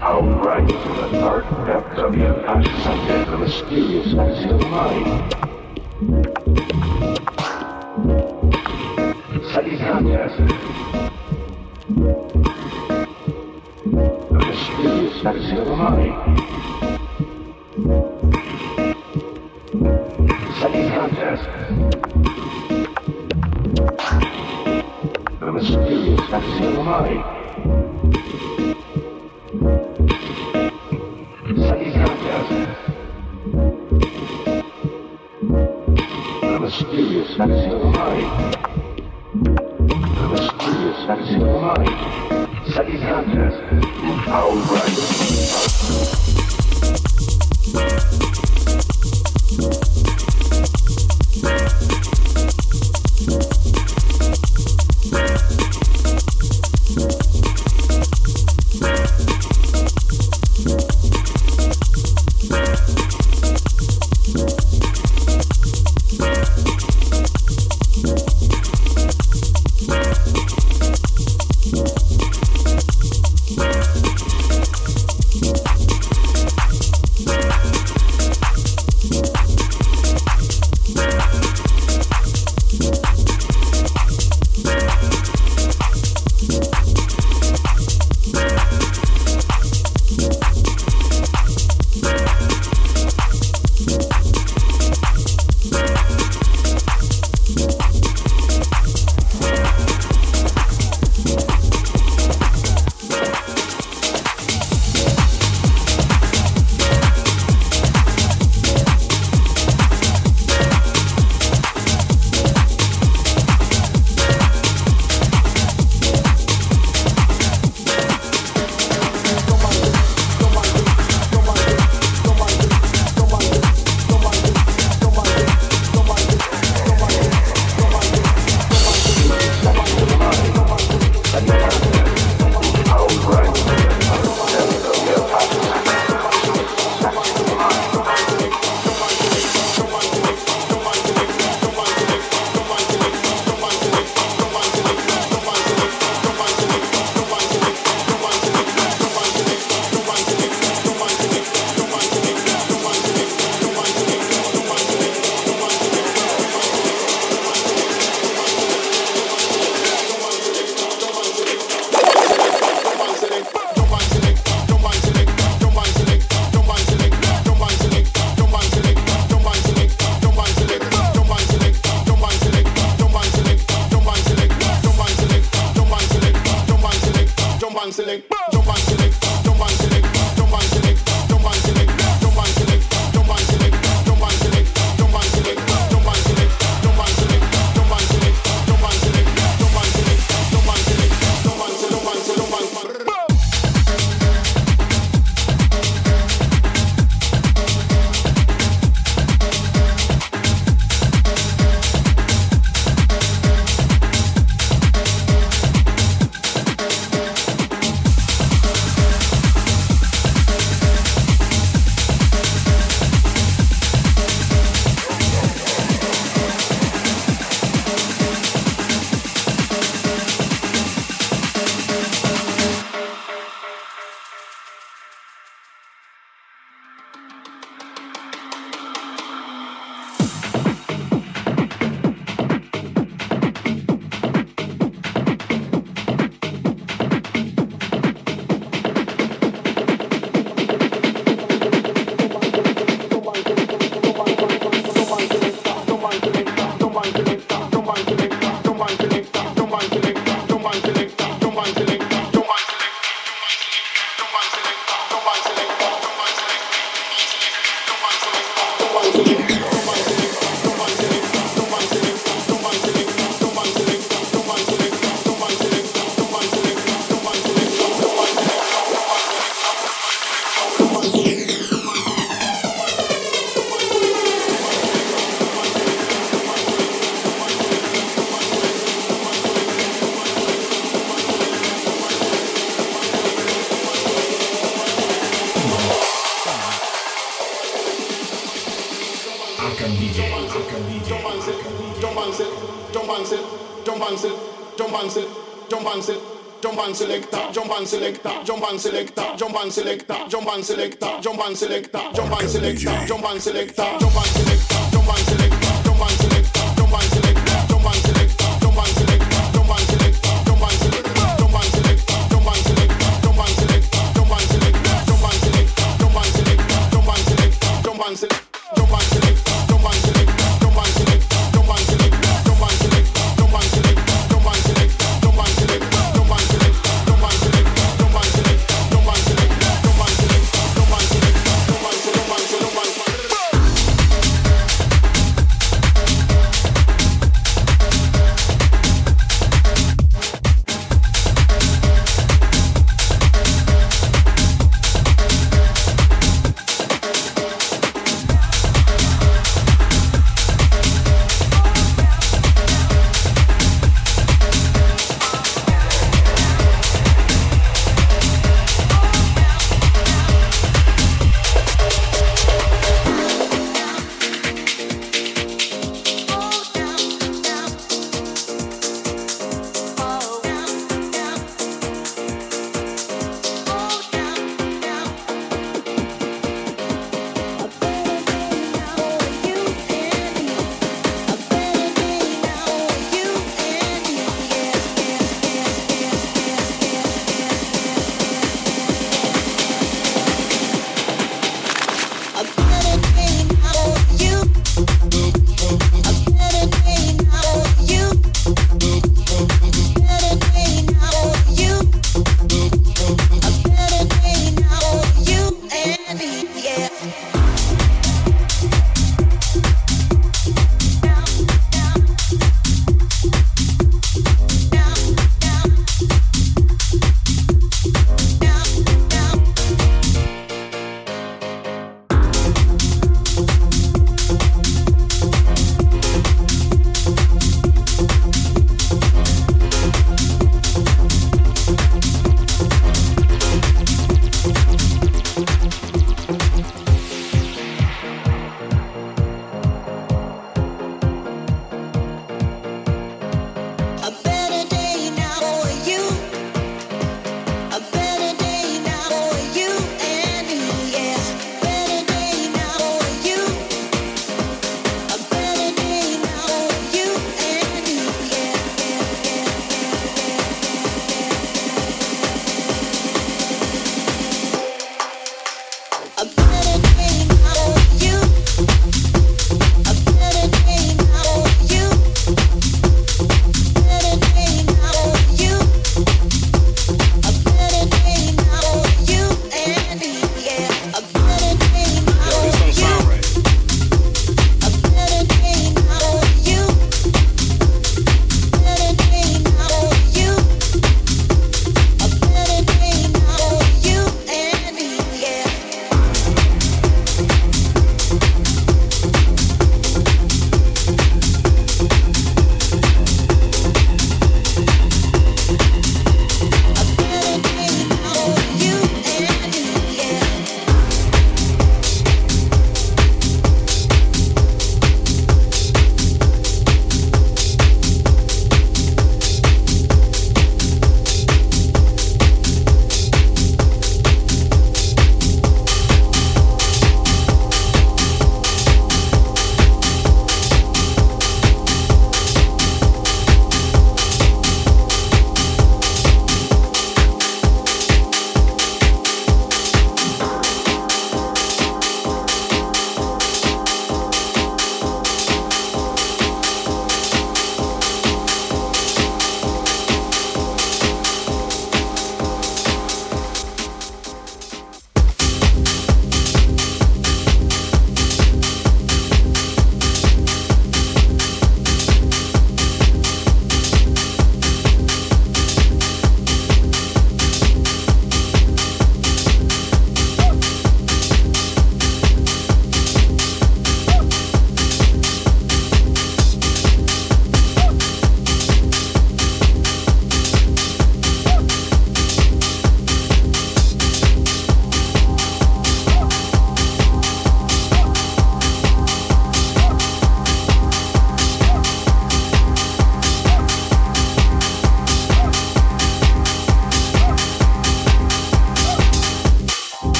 Outright to the dark depths of the unconscious and the mysterious exit of mind. Jump and Don't mind. Selector, jump and selector, jump and selector, jump and selector, jump and selector, jump and selector, jump and selector, jump and selector, jump and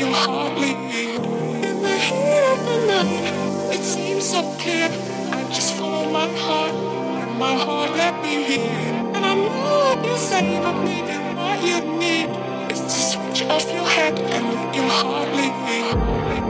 Your heart. In the heat of the night, it seems so clear. I just follow my heart, and my heart let me hear. And I know what you say, but maybe what you need is to switch off your head and let your heart lead.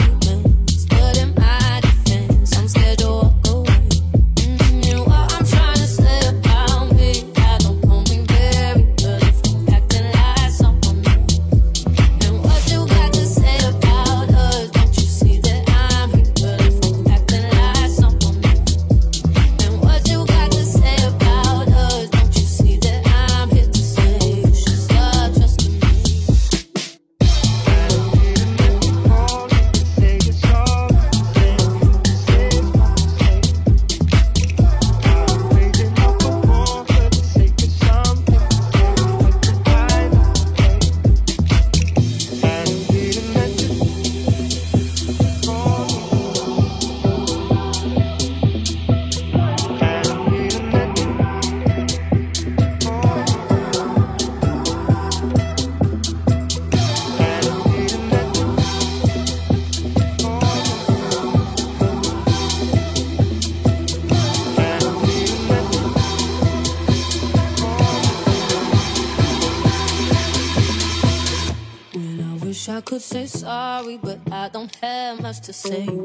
To.